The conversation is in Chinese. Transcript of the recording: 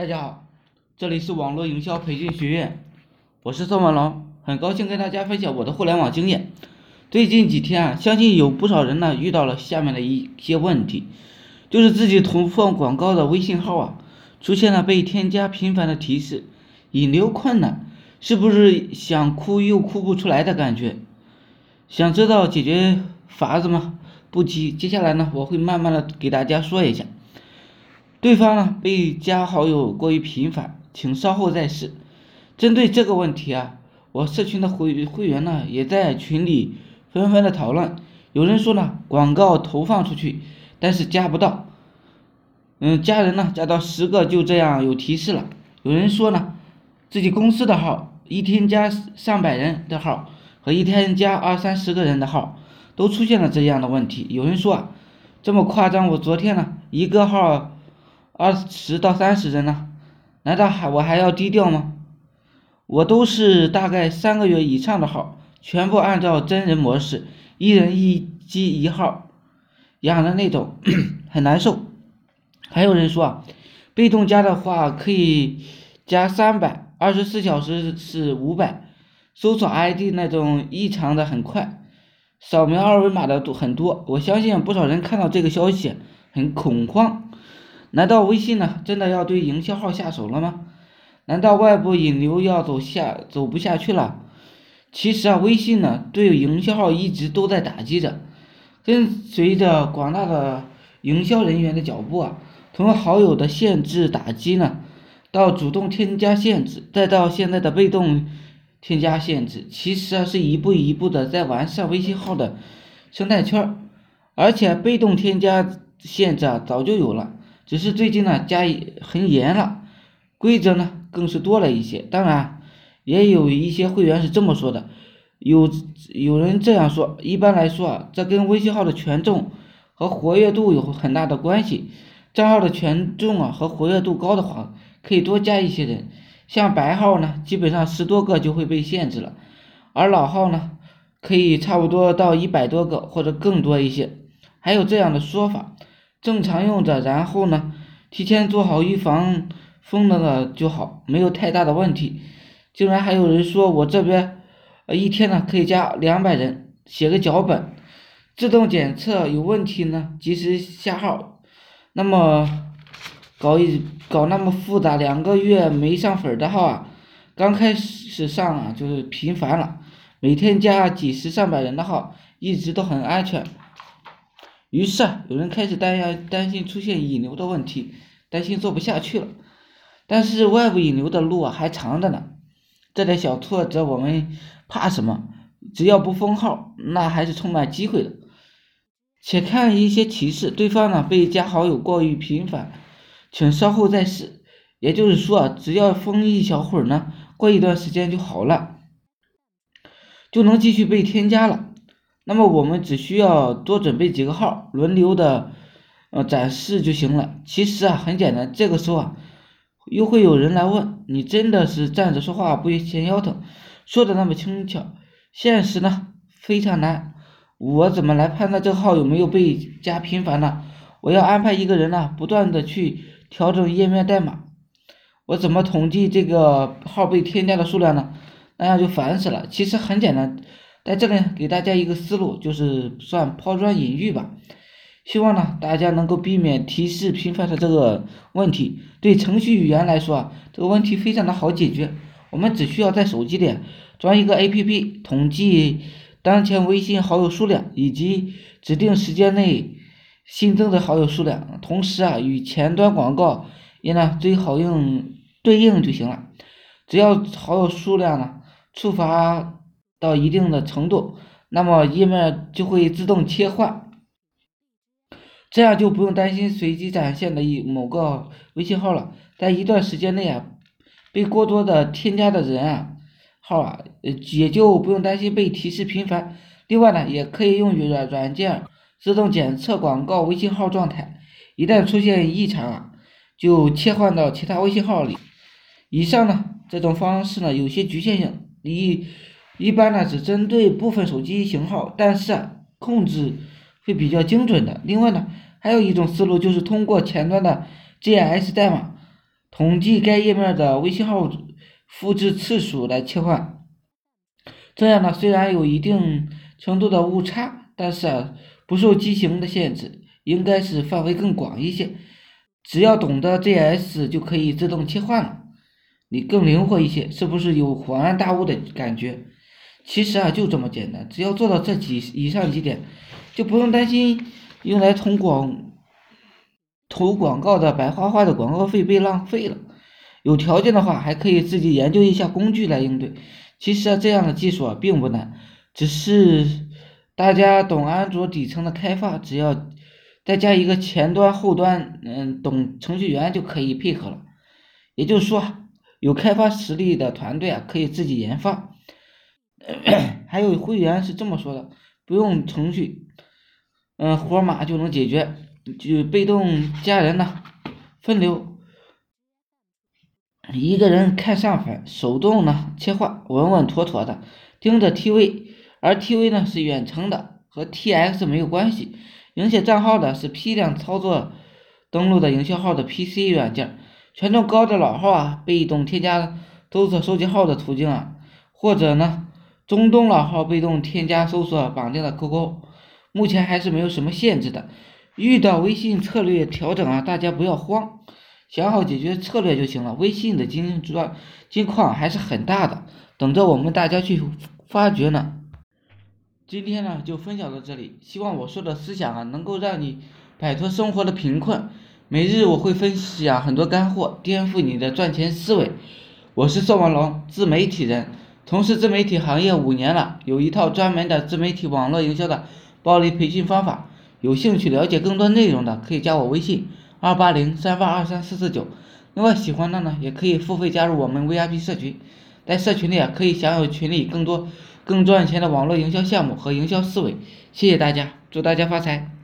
大家好，这里是网络营销培训学院，我是宋文龙，很高兴跟大家分享我的互联网经验。最近几天啊，相信有不少人呢遇到了下面的一些问题，就是自己投放广告的微信号啊，出现了被添加频繁的提示，引流困难，是不是想哭又哭不出来的感觉？想知道解决法子吗？不急，接下来呢，我会慢慢的给大家说一下。对方呢被加好友过于频繁，请稍后再试。针对这个问题啊，我社群的会会员呢也在群里纷纷的讨论。有人说呢，广告投放出去，但是加不到。嗯，加人呢加到十个就这样有提示了。有人说呢，自己公司的号一天加上百人的号和一天加二三十个人的号都出现了这样的问题。有人说啊，这么夸张，我昨天呢一个号。二十到三十人呢？难道还我还要低调吗？我都是大概三个月以上的号，全部按照真人模式，一人一机一号养的那种，很难受。还有人说啊，被动加的话可以加三百，二十四小时是五百，搜索 ID 那种异常的很快，扫描二维码的都很多。我相信不少人看到这个消息很恐慌。难道微信呢真的要对营销号下手了吗？难道外部引流要走下走不下去了？其实啊，微信呢对营销号一直都在打击着，跟随着广大的营销人员的脚步啊，从好友的限制打击呢，到主动添加限制，再到现在的被动添加限制，其实啊是一步一步的在完善微信号的生态圈而且被动添加限制啊早就有了。只是最近呢加很严了，规则呢更是多了一些。当然，也有一些会员是这么说的，有有人这样说。一般来说啊，这跟微信号的权重和活跃度有很大的关系。账号的权重啊和活跃度高的话，可以多加一些人。像白号呢，基本上十多个就会被限制了，而老号呢，可以差不多到一百多个或者更多一些。还有这样的说法。正常用着，然后呢，提前做好预防封了的就好，没有太大的问题。竟然还有人说我这边，呃，一天呢可以加两百人，写个脚本，自动检测有问题呢及时下号。那么搞一搞那么复杂，两个月没上粉的号啊，刚开始上啊就是频繁了，每天加几十上百人的号，一直都很安全。于是啊，有人开始担忧，担心出现引流的问题，担心做不下去了。但是外部引流的路啊还长着呢，这点小挫折我们怕什么？只要不封号，那还是充满机会的。且看一些提示，对方呢被加好友过于频繁，请稍后再试。也就是说，只要封一小会儿呢，过一段时间就好了，就能继续被添加了。那么我们只需要多准备几个号，轮流的呃展示就行了。其实啊很简单，这个时候啊又会有人来问你真的是站着说话不嫌腰疼，说的那么轻巧，现实呢非常难。我怎么来判断这个号有没有被加频繁呢？我要安排一个人呢不断的去调整页面代码。我怎么统计这个号被添加的数量呢？那样就烦死了。其实很简单。在这里给大家一个思路，就是算抛砖引玉吧。希望呢大家能够避免提示频繁的这个问题。对程序员来说啊，这个问题非常的好解决。我们只需要在手机里装一个 APP，统计当前微信好友数量以及指定时间内新增的好友数量，同时啊与前端广告也呢最好用对应就行了。只要好友数量呢触发。到一定的程度，那么页面就会自动切换，这样就不用担心随机展现的一某个微信号了。在一段时间内啊，被过多的添加的人啊号啊，也就不用担心被提示频繁。另外呢，也可以用于软软件自动检测广告微信号状态，一旦出现异常啊，就切换到其他微信号里。以上呢这种方式呢有些局限性，你。一般呢只针对部分手机型号，但是啊控制会比较精准的。另外呢还有一种思路就是通过前端的 JS 代码统计该页面的微信号复制次数来切换。这样呢，虽然有一定程度的误差，但是啊，不受机型的限制，应该是范围更广一些。只要懂得 JS 就可以自动切换了，你更灵活一些，是不是有恍然大悟的感觉？其实啊，就这么简单，只要做到这几以上几点，就不用担心用来投广投广告的白花花的广告费被浪费了。有条件的话，还可以自己研究一下工具来应对。其实啊，这样的技术啊并不难，只是大家懂安卓底层的开发，只要再加一个前端后端，嗯，懂程序员就可以配合了。也就是说，有开发实力的团队啊，可以自己研发。还有会员是这么说的，不用程序，嗯，活码就能解决，就被动加人呢，分流。一个人看上粉，手动呢切换，稳稳妥妥的盯着 TV，而 TV 呢是远程的，和 TX 没有关系。营写账号的是批量操作登录的营销号的 PC 软件，权重高的老号啊，被动添加搜索收集号的途径啊，或者呢中东老号被动添加搜索绑定的 QQ，目前还是没有什么限制的。遇到微信策略调整啊，大家不要慌。想好解决策略就行了。微信的金砖金矿还是很大的，等着我们大家去发掘呢。今天呢就分享到这里，希望我说的思想啊能够让你摆脱生活的贫困。每日我会分享很多干货，颠覆你的赚钱思维。我是宋文龙，自媒体人，从事自媒体行业五年了，有一套专门的自媒体网络营销的暴力培训方法。有兴趣了解更多内容的，可以加我微信。二八零三八二三四四九，另外喜欢的呢，也可以付费加入我们 VIP 社群，在社群里啊，可以享有群里更多更赚钱的网络营销项目和营销思维。谢谢大家，祝大家发财。